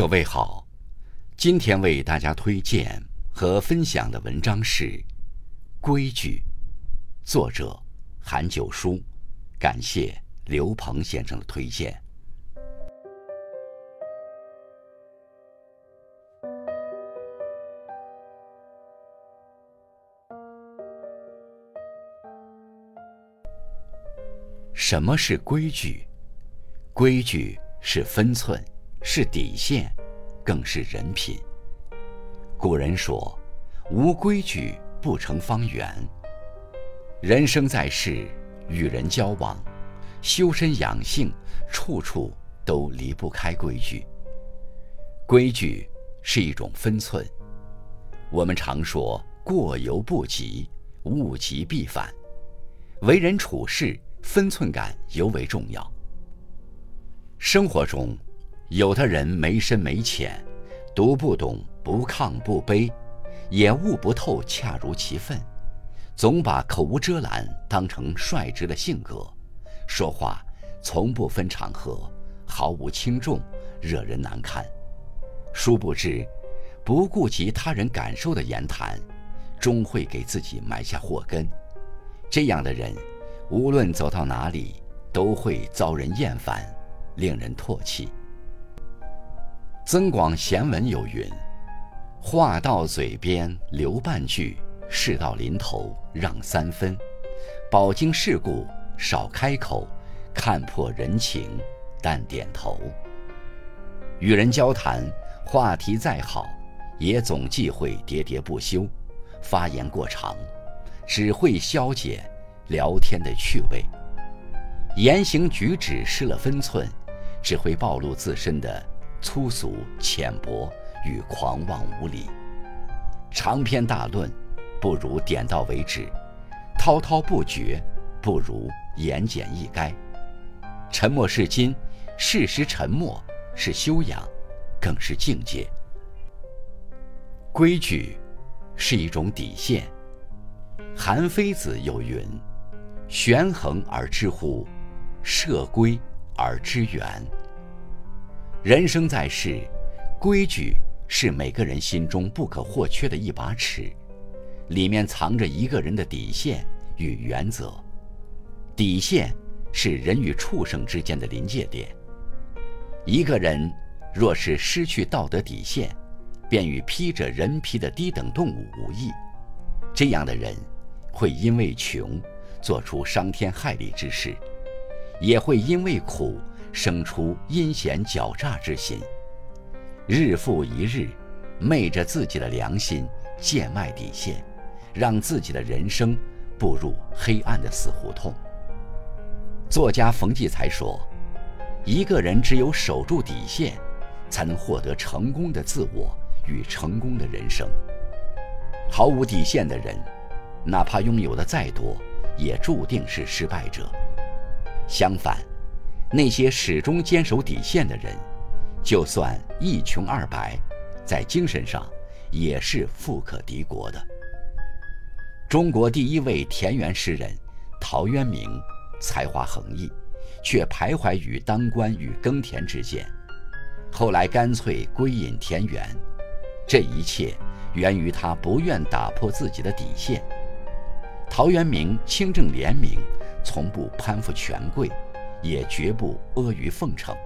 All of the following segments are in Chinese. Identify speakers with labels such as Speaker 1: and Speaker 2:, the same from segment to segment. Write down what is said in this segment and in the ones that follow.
Speaker 1: 各位好，今天为大家推荐和分享的文章是《规矩》，作者韩九叔，感谢刘鹏先生的推荐。什么是规矩？规矩是分寸。是底线，更是人品。古人说：“无规矩不成方圆。”人生在世，与人交往、修身养性，处处都离不开规矩。规矩是一种分寸。我们常说“过犹不及，物极必反”，为人处事，分寸感尤为重要。生活中，有的人没深没浅，读不懂不亢不卑，也悟不透恰如其分，总把口无遮拦当成率直的性格，说话从不分场合，毫无轻重，惹人难堪。殊不知，不顾及他人感受的言谈，终会给自己埋下祸根。这样的人，无论走到哪里，都会遭人厌烦，令人唾弃。《增广贤文》有云：“话到嘴边留半句，事到临头让三分。饱经世故少开口，看破人情淡点头。”与人交谈，话题再好，也总忌讳喋喋不休，发言过长，只会消解聊天的趣味。言行举止失了分寸，只会暴露自身的。粗俗、浅薄与狂妄无礼，长篇大论不如点到为止，滔滔不绝不如言简意赅。沉默是金，适时沉默是修养，更是境界。规矩是一种底线。韩非子有云：“悬衡而知乎，设规而知远。”人生在世，规矩是每个人心中不可或缺的一把尺，里面藏着一个人的底线与原则。底线是人与畜生之间的临界点。一个人若是失去道德底线，便与披着人皮的低等动物无异。这样的人，会因为穷做出伤天害理之事，也会因为苦。生出阴险狡诈之心，日复一日，昧着自己的良心，贱卖底线，让自己的人生步入黑暗的死胡同。作家冯骥才说：“一个人只有守住底线，才能获得成功的自我与成功的人生。毫无底线的人，哪怕拥有的再多，也注定是失败者。相反。”那些始终坚守底线的人，就算一穷二白，在精神上也是富可敌国的。中国第一位田园诗人陶渊明，才华横溢，却徘徊于当官与耕田之间，后来干脆归隐田园。这一切源于他不愿打破自己的底线。陶渊明清正廉明，从不攀附权贵。也绝不阿谀奉承，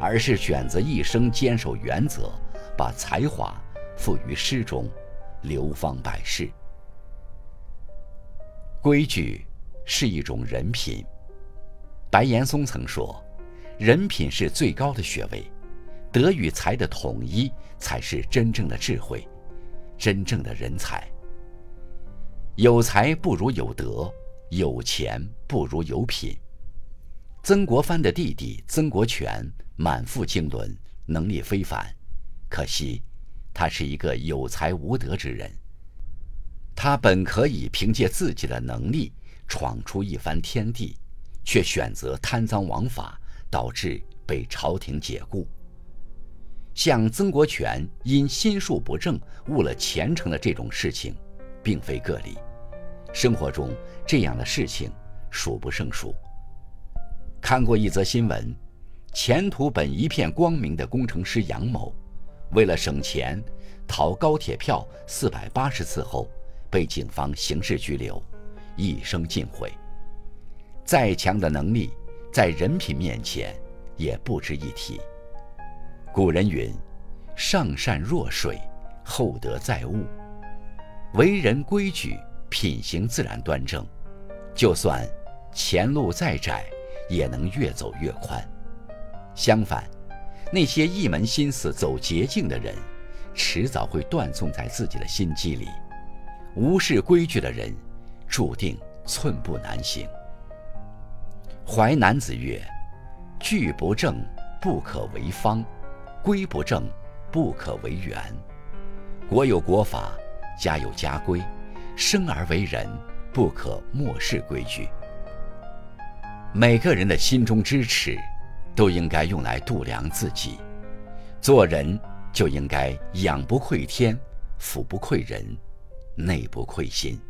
Speaker 1: 而是选择一生坚守原则，把才华赋于诗中，流芳百世。规矩是一种人品。白岩松曾说：“人品是最高的学位，德与才的统一才是真正的智慧，真正的人才。有才不如有德，有钱不如有品。”曾国藩的弟弟曾国荃满腹经纶，能力非凡，可惜他是一个有才无德之人。他本可以凭借自己的能力闯出一番天地，却选择贪赃枉法，导致被朝廷解雇。像曾国荃因心术不正误了前程的这种事情，并非个例，生活中这样的事情数不胜数。看过一则新闻，前途本一片光明的工程师杨某，为了省钱，逃高铁票四百八十次后，被警方刑事拘留，一生尽毁。再强的能力，在人品面前，也不值一提。古人云：“上善若水，厚德载物。”为人规矩，品行自然端正，就算前路再窄，也能越走越宽。相反，那些一门心思走捷径的人，迟早会断送在自己的心机里。无视规矩的人，注定寸步难行。淮南子曰：“矩不正，不可为方；规不正，不可为圆。”国有国法。家有家规，生而为人，不可漠视规矩。每个人的心中之尺，都应该用来度量自己。做人就应该仰不愧天，俯不愧人，内不愧心。